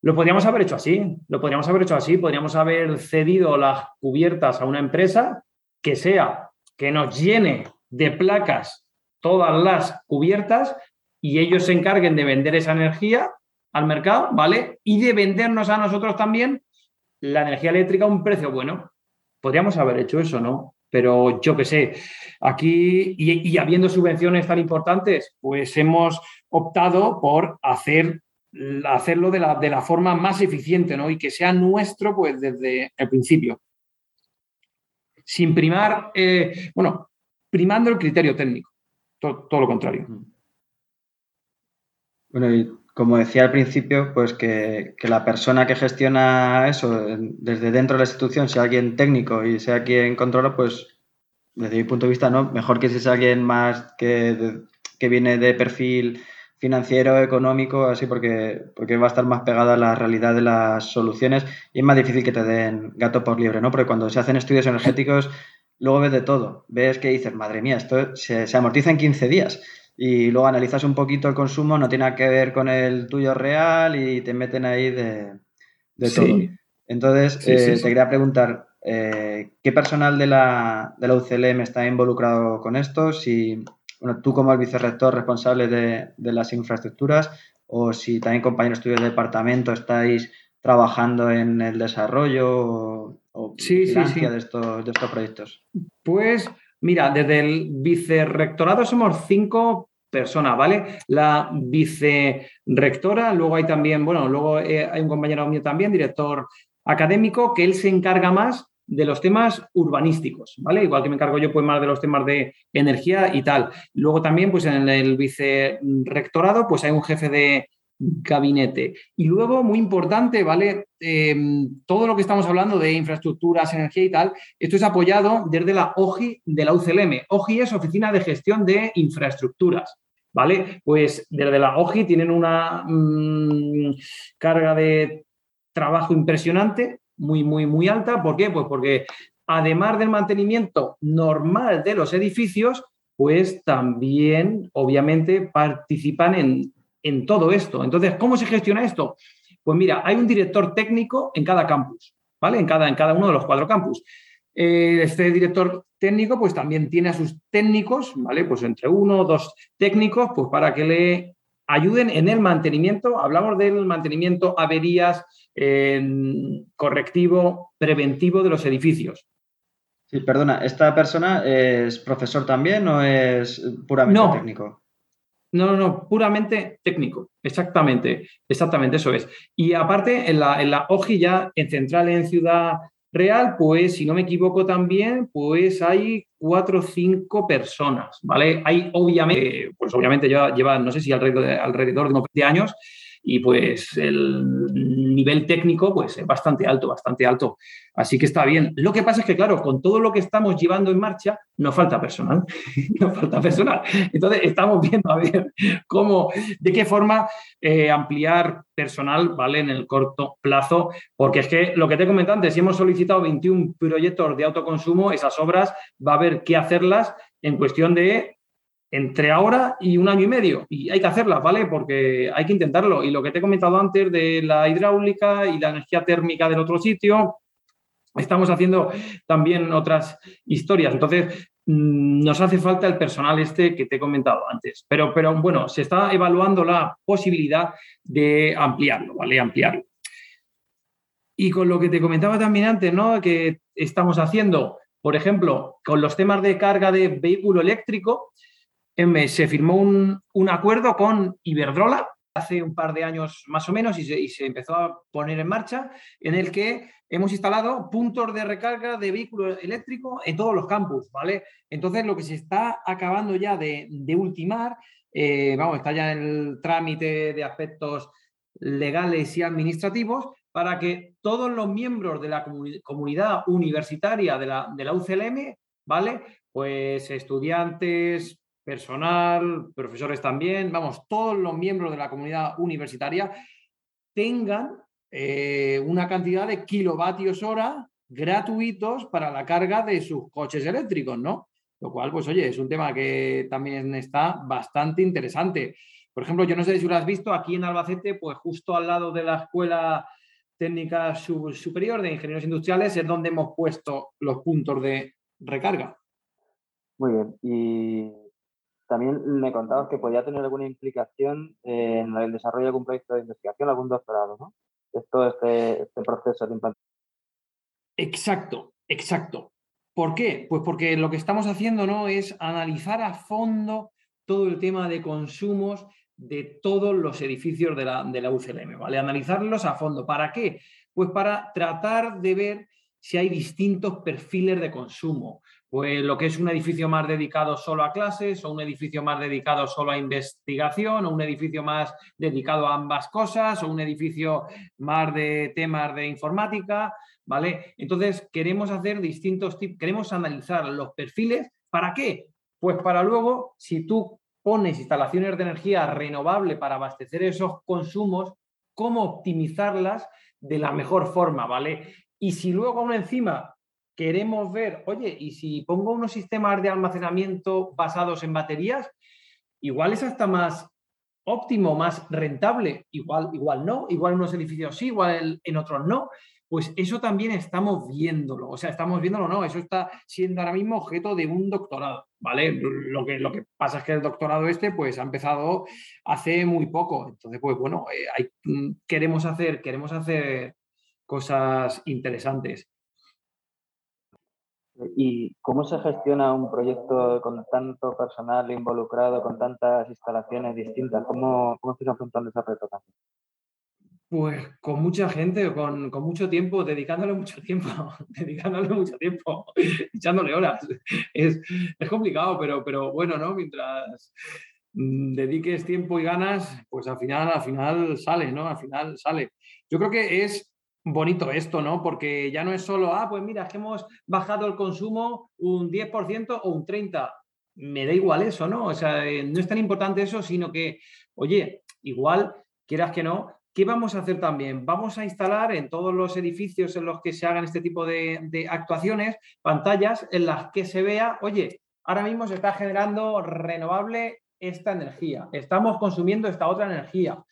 C: Lo podríamos haber hecho así, lo podríamos haber hecho así, podríamos haber cedido las cubiertas a una empresa que sea que nos llene de placas todas las cubiertas y ellos se encarguen de vender esa energía al mercado, ¿vale? Y de vendernos a nosotros también la energía eléctrica a un precio bueno. Podríamos haber hecho eso, ¿no? Pero yo qué sé, aquí y, habiendo subvenciones tan importantes, pues hemos optado por hacer hacerlo de la, forma más eficiente, ¿no? Y que sea nuestro, pues desde el principio sin primar, eh, bueno, primando el criterio técnico, todo, lo contrario.
B: Bueno, y como decía al principio, pues que, la persona que gestiona eso desde dentro de la institución, sea alguien técnico y sea quien controla, pues desde mi punto de vista, no, mejor que si es alguien más que, que viene de perfil financiero, económico, así porque, porque va a estar más pegada a la realidad de las soluciones y es más difícil que te den gato por libre, ¿no? Porque cuando se hacen estudios energéticos, luego ves de todo. Ves que dices, madre mía, esto se, amortiza en 15 días. Y luego analizas un poquito el consumo, no tiene que ver con el tuyo real y te meten ahí de, todo. Entonces, eh, te quería preguntar, eh, ¿qué personal de la, de la UCLM está involucrado con esto? Si, bueno, tú como el vicerrector responsable de, las infraestructuras o si también compañeros tuyos de departamento estáis trabajando en el desarrollo o, sí, De, estos, de estos proyectos.
C: Pues mira, desde el vicerrectorado somos cinco personas, ¿vale? La vicerrectora, luego hay también, bueno, luego eh, hay un compañero mío también, director académico, que él se encarga más de los temas urbanísticos, ¿vale? Igual que me encargo yo pues más de los temas de energía y tal. Luego también pues en el vicerrectorado pues hay un jefe de gabinete. Y luego, muy importante, ¿vale? Em, todo lo que estamos hablando de infraestructuras, energía y tal, esto es apoyado desde la OGI de la UCLM. OGI es Oficina de Gestión de Infraestructuras. ¿Vale? Pues desde la OGI tienen una mm, carga de trabajo impresionante muy, muy, muy alta. ¿Por qué? Pues porque además del mantenimiento normal de los edificios, pues también, obviamente, participan en, en todo esto. Entonces, ¿cómo se gestiona esto? Pues mira, hay un director técnico en cada campus, ¿vale? En cada, en cada uno de los cuatro campus. Eh, este director técnico, pues también tiene a sus técnicos, ¿vale? Pues entre uno o dos técnicos, pues para que le ayuden en el mantenimiento. Hablamos del mantenimiento, averías, correctivo, preventivo de los edificios.
B: Sí, perdona, ¿esta persona es profesor también o es puramente técnico?
C: No, no, no, puramente técnico, exactamente, exactamente eso es. Y aparte, en la, en la OGI ya en Central, en Ciudad Real, pues si no me equivoco también, pues hay cuatro o cinco personas, ¿vale? Hay obviamente, pues obviamente lleva, no sé si alrededor, alrededor de 20 años, y pues el nivel técnico pues es bastante alto, bastante alto. Así que está bien. Lo que pasa es que, claro, con todo lo que estamos llevando en marcha, nos falta personal. nos falta personal. Entonces, estamos viendo a ver cómo, de qué forma eh, ampliar personal, ¿vale? En el corto plazo, porque es que lo que te he antes, si hemos solicitado 21 proyectos de autoconsumo, esas obras va a haber que hacerlas en cuestión de entre ahora y un año y medio. Y hay que hacerlas, ¿vale? Porque hay que intentarlo. Y lo que te he comentado antes de la hidráulica y la energía térmica del otro sitio, estamos haciendo también otras historias. Entonces, mm, nos hace falta el personal este que te he comentado antes. Pero, pero bueno, se está evaluando la posibilidad de ampliarlo, ¿vale? Ampliarlo. Y con lo que te comentaba también antes, ¿no? Que estamos haciendo, por ejemplo, con los temas de carga de vehículo eléctrico, se firmó un, acuerdo con Iberdrola hace un par de años más o menos y se, empezó a poner en marcha, en el que hemos instalado puntos de recarga de vehículo eléctrico en todos los campus, ¿vale? Entonces, lo que se está acabando ya de, ultimar, eh, vamos, está ya en el trámite de aspectos legales y administrativos para que todos los miembros de la comunidad universitaria de la, de la UCLM, ¿vale? Pues estudiantes, personal, profesores también, vamos, todos los miembros de la comunidad universitaria tengan eh, una cantidad de kilovatios hora gratuitos para la carga de sus coches eléctricos, ¿no? Lo cual, pues oye, es un tema que también está bastante interesante. Por ejemplo, yo no sé si lo has visto, aquí en Albacete, pues justo al lado de la Escuela Técnica Superior de Ingenieros Industriales es donde hemos puesto los puntos de recarga.
D: Muy bien. Y también me contabas que podía tener alguna implicación en el desarrollo de algún proyecto de investigación, algún doctorado, ¿no? Esto, este, este proceso de implantación.
C: Exacto, exacto. ¿Por qué? Pues porque lo que estamos haciendo ¿no? es analizar a fondo todo el tema de consumos de todos los edificios de la, de la UCLM, ¿vale? Analizarlos a fondo. ¿Para qué? Pues para tratar de ver si hay distintos perfiles de consumo, pues lo que es un edificio más dedicado solo a clases o un edificio más dedicado solo a investigación o un edificio más dedicado a ambas cosas o un edificio más de temas de informática, ¿vale? Entonces queremos hacer distintos tipos, queremos analizar los perfiles, ¿para qué? Pues para luego, si tú pones instalaciones de energía renovable para abastecer esos consumos, cómo optimizarlas de la mejor forma, ¿vale? Y si luego aún encima queremos ver, oye, y si pongo unos sistemas de almacenamiento basados en baterías, igual es hasta más óptimo, más rentable, igual, igual no, igual en unos edificios sí, igual en otros no. Pues eso también estamos viéndolo, o sea, estamos viéndolo, no, eso está siendo ahora mismo objeto de un doctorado, ¿vale? Lo que, lo que pasa es que el doctorado este, pues, ha empezado hace muy poco, entonces, pues, bueno, eh, mm, queremos hacer, queremos hacer cosas interesantes.
D: ¿Y cómo se gestiona un proyecto con tanto personal involucrado, con tantas instalaciones distintas? ¿Cómo, cómo estáis afrontando esa reto
C: Pues con mucha gente, con, con, mucho tiempo, dedicándole mucho tiempo, dedicándole mucho tiempo, echándole horas. Es, es, complicado, pero, pero bueno, ¿no? Mientras mm, dediques tiempo y ganas, pues al final, al final sale, ¿no? Al final sale. Yo creo que es bonito esto, ¿no? Porque ya no es solo, ah, pues mira, que hemos bajado el consumo un 10% o un 30%. Me da igual eso, ¿no? O sea, eh, no es tan importante eso, sino que, oye, igual, quieras que no, ¿qué vamos a hacer también? Vamos a instalar en todos los edificios en los que se hagan este tipo de, de actuaciones pantallas en las que se vea, oye, ahora mismo se está generando renovable esta energía, estamos consumiendo esta otra energía.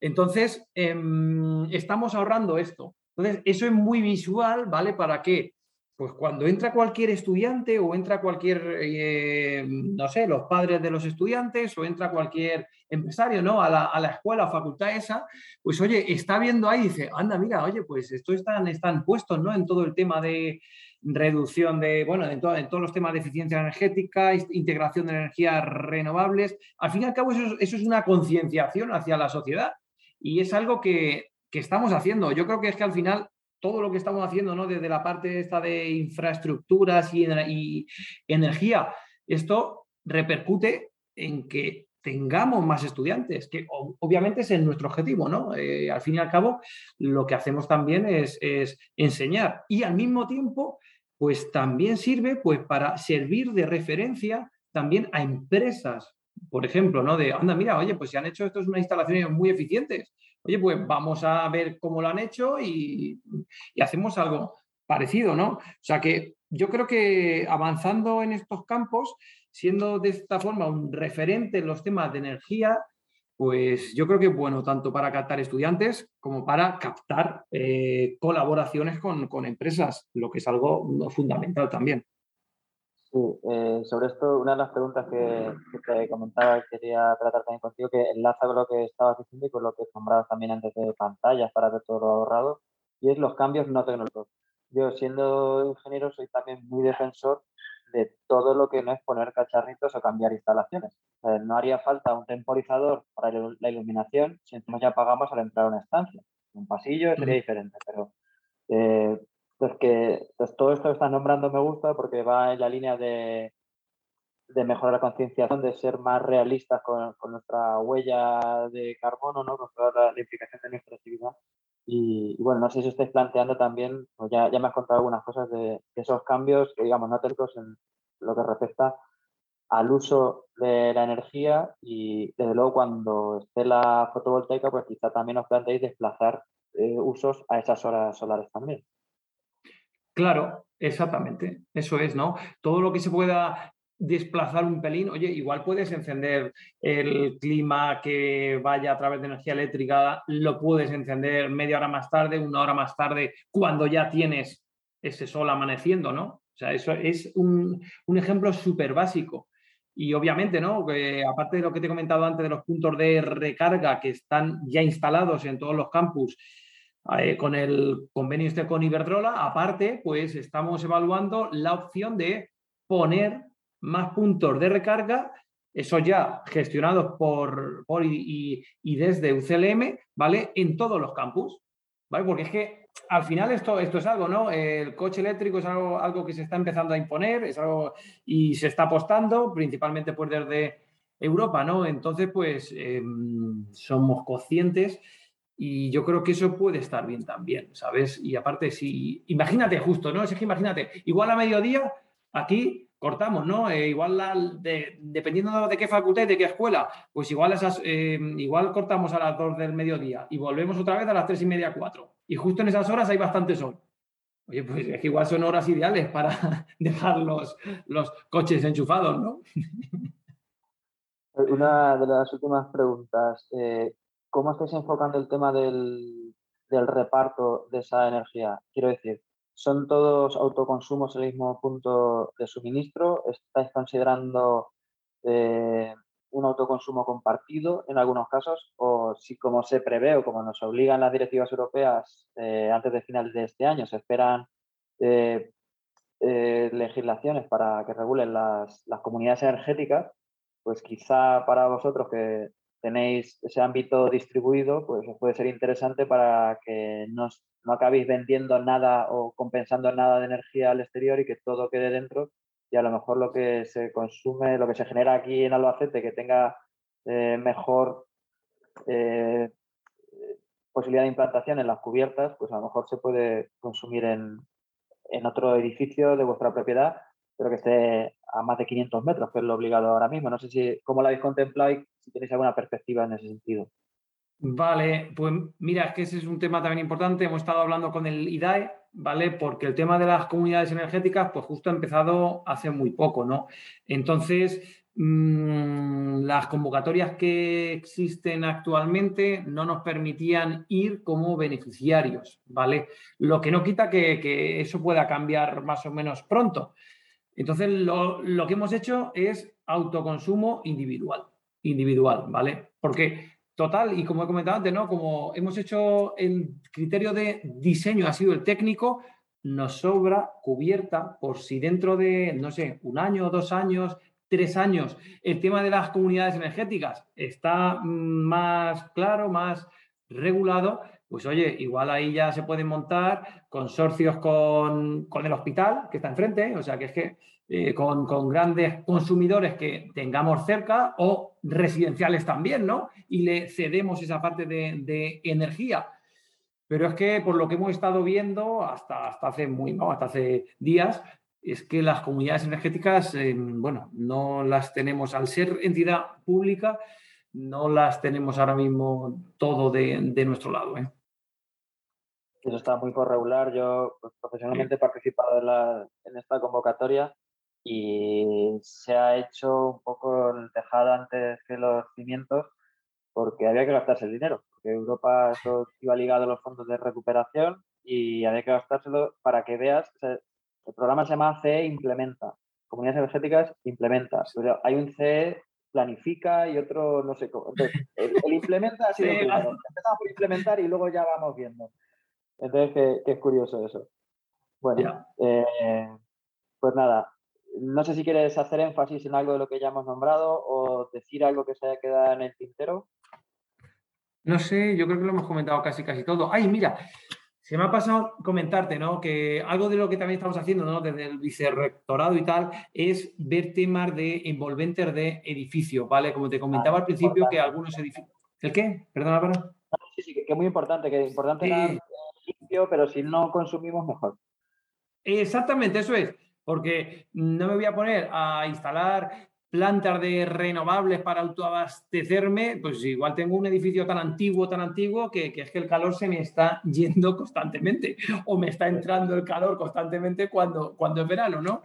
C: Entonces, em, estamos ahorrando esto. Entonces, eso es muy visual, ¿vale? ¿Para qué? Pues cuando entra cualquier estudiante o entra cualquier, eh, no sé, los padres de los estudiantes o entra cualquier empresario, ¿no? A la, escuela o facultad esa, pues oye, está viendo ahí y dice, anda, mira, oye, pues esto están, están puestos, ¿no? En todo el tema de reducción de, bueno, en, en todos los temas de eficiencia energética, integración de energías renovables. Al fin y al cabo, eso es una concienciación hacia la sociedad y es algo que, estamos haciendo. Yo creo que es que al final todo lo que estamos haciendo, ¿no? Desde la parte esta de infraestructuras y, energía, esto repercute en que tengamos más estudiantes, que obviamente es nuestro objetivo, ¿no? Eh, al fin y al cabo, lo que hacemos también es, enseñar y al mismo tiempo, pues también sirve pues, para servir de referencia también a empresas, por ejemplo, ¿no? De, anda, mira, oye, pues si han hecho esto es unas instalaciones muy eficientes, oye, pues vamos a ver cómo lo han hecho y, hacemos algo parecido, ¿no? O sea que yo creo que avanzando en estos campos, siendo de esta forma un referente en los temas de energía, pues yo creo que es bueno tanto para captar estudiantes como para captar eh, colaboraciones con, empresas, lo que es algo fundamental también.
D: Sí, eh, sobre esto, una de las preguntas que, te comentaba, quería tratar también contigo, que enlaza con lo que estabas diciendo y con lo que nombrabas también antes de pantallas para ver todo lo ahorrado, y es los cambios no tecnológicos. Yo, siendo ingeniero, soy también muy defensor de todo lo que no es poner cacharritos o cambiar instalaciones. no haría falta un temporizador para la iluminación si ya pagamos al entrar a una estancia. Un pasillo sería diferente, pero eh, pues que pues todo esto que estás nombrando me gusta porque va en la línea de, de mejorar la concienciación, de ser más realistas con, nuestra huella de carbono, ¿no? con toda la implicación de nuestra actividad y, bueno, no sé si estáis planteando también, pues ya, ya me has contado algunas cosas de, esos cambios, que digamos, no técnicos en lo que respecta al uso de la energía y desde luego cuando esté la fotovoltaica, pues quizá también os planteéis desplazar eh, usos a esas horas solares también.
C: Claro, exactamente, eso es, ¿no? Todo lo que se pueda desplazar un pelín, oye, igual puedes encender el clima que vaya a través de energía eléctrica, lo puedes encender media hora más tarde, una hora más tarde, cuando ya tienes ese sol amaneciendo, ¿no? O sea, eso es un, ejemplo súper básico. Y obviamente, ¿no? Aparte de lo que te he comentado antes de los puntos de recarga que están ya instalados en todos los campus, eh, con el convenio este con Iberdrola, aparte, pues estamos evaluando la opción de poner más puntos de recarga, eso ya gestionados por, por y, desde UCLM, ¿vale? En todos los campus, ¿vale? Porque es que al final esto, esto es algo, ¿no? El coche eléctrico es algo, algo que se está empezando a imponer, es algo y se está apostando, principalmente pues desde Europa, ¿no? Entonces, pues em, somos conscientes y yo creo que eso puede estar bien también, ¿sabes? Y aparte, si, imagínate justo, ¿no? Es que imagínate, igual a mediodía, aquí cortamos, ¿no? Eh, igual, dependiendo de qué facultad y de qué escuela, pues igual, esas, eh, igual cortamos a las 2 del mediodía y volvemos otra vez a las 3 y media, 4. Y justo en esas horas hay bastante sol. Oye, pues es que igual son horas ideales para dejar los, los coches enchufados, ¿no?
D: Una de las últimas preguntas. Eh, ¿Cómo estáis enfocando el tema del, del reparto de esa energía? Quiero decir, ¿Son todos autoconsumos el mismo punto de suministro? ¿Estáis considerando eh, un autoconsumo compartido en algunos casos? ¿O si como se prevé o como nos obligan las directivas europeas eh, antes de finales de este año, se esperan eh, legislaciones para que regulen las, las comunidades energéticas? Pues quizá para vosotros que tenéis ese ámbito distribuido, pues os puede ser interesante para que no, no acabéis vendiendo nada o compensando nada de energía al exterior y que todo quede dentro y a lo mejor lo que se consume, lo que se genera aquí en Albacete, que tenga eh, mejor eh, posibilidad de implantación en las cubiertas, pues a lo mejor se puede consumir en, en otro edificio de vuestra propiedad, pero que esté a más de 500 metros, que es lo obligado ahora mismo. No sé si cómo lo habéis contemplado y si tenéis alguna perspectiva en ese sentido.
C: Vale, pues mira, es que ese es un tema también importante. Hemos estado hablando con el IDAE, ¿vale? Porque el tema de las comunidades energéticas, pues justo ha empezado hace muy poco, ¿no? Entonces, mm, las convocatorias que existen actualmente no nos permitían ir como beneficiarios, ¿vale? Lo que no quita que, que eso pueda cambiar más o menos pronto. Entonces, lo, que hemos hecho es autoconsumo individual, individual, ¿vale? Porque total, y como he comentado antes, ¿no? Como hemos hecho el criterio de diseño, ha sido el técnico, nos sobra cubierta por si dentro de, no sé, un año, dos años, tres años, el tema de las comunidades energéticas está mm, más claro, más regulado, pues oye, igual ahí ya se pueden montar consorcios con, el hospital que está enfrente, o sea que es que eh, con, grandes consumidores que tengamos cerca o residenciales también, ¿no? Y le cedemos esa parte de, energía. Pero es que por lo que hemos estado viendo hasta, hasta hace muy, ¿no? hasta hace días, es que las comunidades energéticas, eh, bueno, no las tenemos, al ser entidad pública, no las tenemos ahora mismo todo de, nuestro lado. ¿eh?
D: Eso está muy por regular. Yo pues, profesionalmente he participado en, esta convocatoria y se ha hecho un poco el tejado antes que los cimientos porque había que gastarse el dinero, porque Europa eso iba ligado a los fondos de recuperación y había que gastárselo para que veas, el programa se llama CE Implementa, Comunidades Energéticas Implementa, hay un CE planifica y otro no sé cómo. el, implementa ha sido Empezamos por implementar y luego ya vamos viendo. Entonces, que, es curioso eso. Bueno, eh, pues nada, no sé si quieres hacer énfasis en algo de lo que ya hemos nombrado o decir algo que se haya quedado en el tintero.
C: No sé, yo creo que lo hemos comentado casi casi todo. Ay, mira, se me ha pasado comentarte, ¿no? Que algo de lo que también estamos haciendo, ¿no? Desde el vicerrectorado y tal, es ver temas de envolventes de edificios, ¿vale? Como te comentaba al principio, que algunos edificios. ¿El qué? Perdón, Álvaro.
D: Sí, sí, que es muy importante, que es importante sí. limpio, pero si no consumimos, mejor.
C: Exactamente, eso es. Porque no me voy a poner a instalar plantas de renovables para autoabastecerme, pues igual tengo un edificio tan antiguo, tan antiguo, que, es que el calor se me está yendo constantemente o me está entrando el calor constantemente cuando, cuando es verano, ¿no?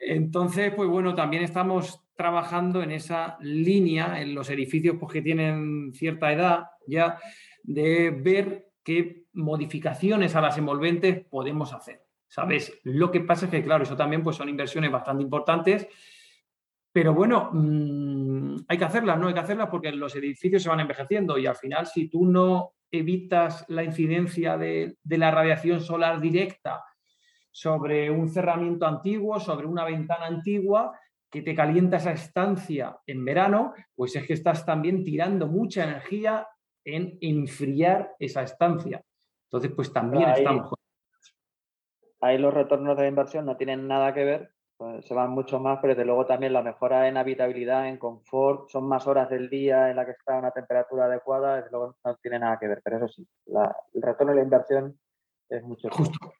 C: Entonces, pues bueno, también estamos trabajando en esa línea, en los edificios pues, que tienen cierta edad ya, de ver qué modificaciones a las envolventes podemos hacer. ¿Sabes? Lo que pasa es que, claro, eso también pues, son inversiones bastante importantes pero bueno, mm, hay que hacerlas, ¿no? Hay que hacerlas porque los edificios se van envejeciendo y al final si tú no evitas la incidencia de, la radiación solar directa sobre un cerramiento antiguo, sobre una ventana antigua, que te calienta esa estancia en verano, pues es que estás también tirando mucha energía en enfriar esa estancia. Entonces, pues también estamos...
D: Ahí los retornos de inversión no tienen nada que ver pues, se van mucho más, pero desde luego también la mejora en habitabilidad, en confort, son más horas del día en la que está una temperatura adecuada, desde luego no tiene nada que ver, pero eso sí, el retorno de la inversión es mucho.
C: Justo,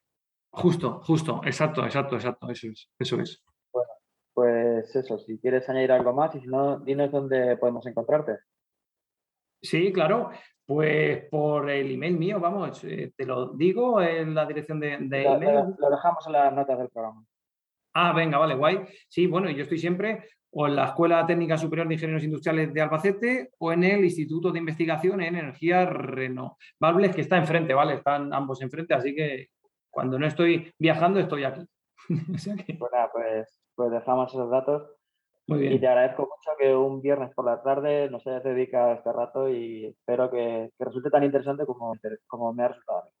C: justo, justo, exacto, exacto, exacto, eso es, eso es.
D: Bueno, pues eso, si quieres añadir algo más y si no, dinos dónde podemos encontrarte.
C: Sí, claro. Pues por el email mío, vamos, eh, te lo digo en la dirección de, email.
D: lo dejamos en las notas del programa.
C: Ah, venga, vale, guay. Sí, bueno, yo estoy siempre o en la Escuela Técnica Superior de Ingenieros Industriales de Albacete o en el Instituto de Investigación en Energías Renovables, que está enfrente, ¿vale? Están ambos enfrente, así que cuando no estoy viajando estoy aquí.
D: Bueno, pues, pues dejamos esos datos.
C: Muy bien.
D: Y te agradezco mucho que un viernes por la tarde nos hayas dedicado este rato y espero que, resulte tan interesante como, como me ha resultado a mí.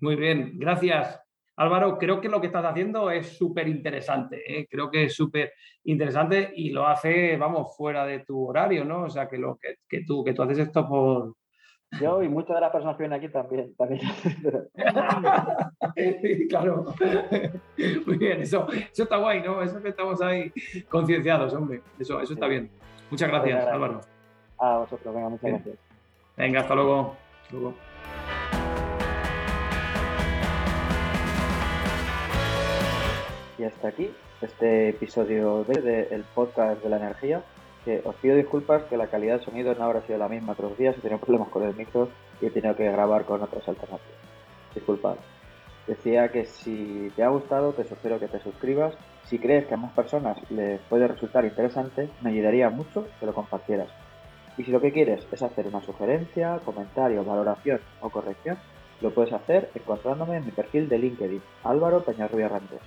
C: Muy bien, gracias. Álvaro, creo que lo que estás haciendo es súper interesante, ¿eh? creo que es súper interesante y lo hace, vamos, fuera de tu horario, ¿no? O sea, que, lo, que, tú, que tú haces esto por...
D: Yo y muchas de las personas que vienen aquí también. también.
C: claro. Muy bien, eso, eso está guay, ¿no? Eso que estamos ahí concienciados, hombre. Eso, eso está bien. Muchas gracias, Álvaro.
D: A vosotros, venga, muchas gracias.
C: Venga, hasta luego. Hasta luego.
D: Y hasta aquí este episodio del podcast de la energía. Que os pido disculpas que la calidad del sonido no habrá sido la misma otros días. He tenido problemas con el micro y he tenido que grabar con otras alternativas. Disculpad. Decía que si te ha gustado, te sugiero que te suscribas. Si crees que a más personas les puede resultar interesante, me ayudaría mucho que lo compartieras. Y si lo que quieres es hacer una sugerencia, comentario, valoración o corrección, lo puedes hacer encontrándome en mi perfil de LinkedIn, Álvaro Peñarrubia Randes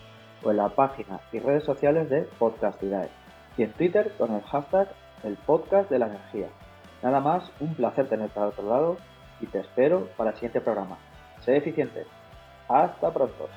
D: o en la página y redes sociales de Podcastidae y en Twitter con el hashtag el podcast de la energía. Nada más, un placer tenerte al otro lado y te espero para el siguiente programa. Sé eficiente. Hasta pronto.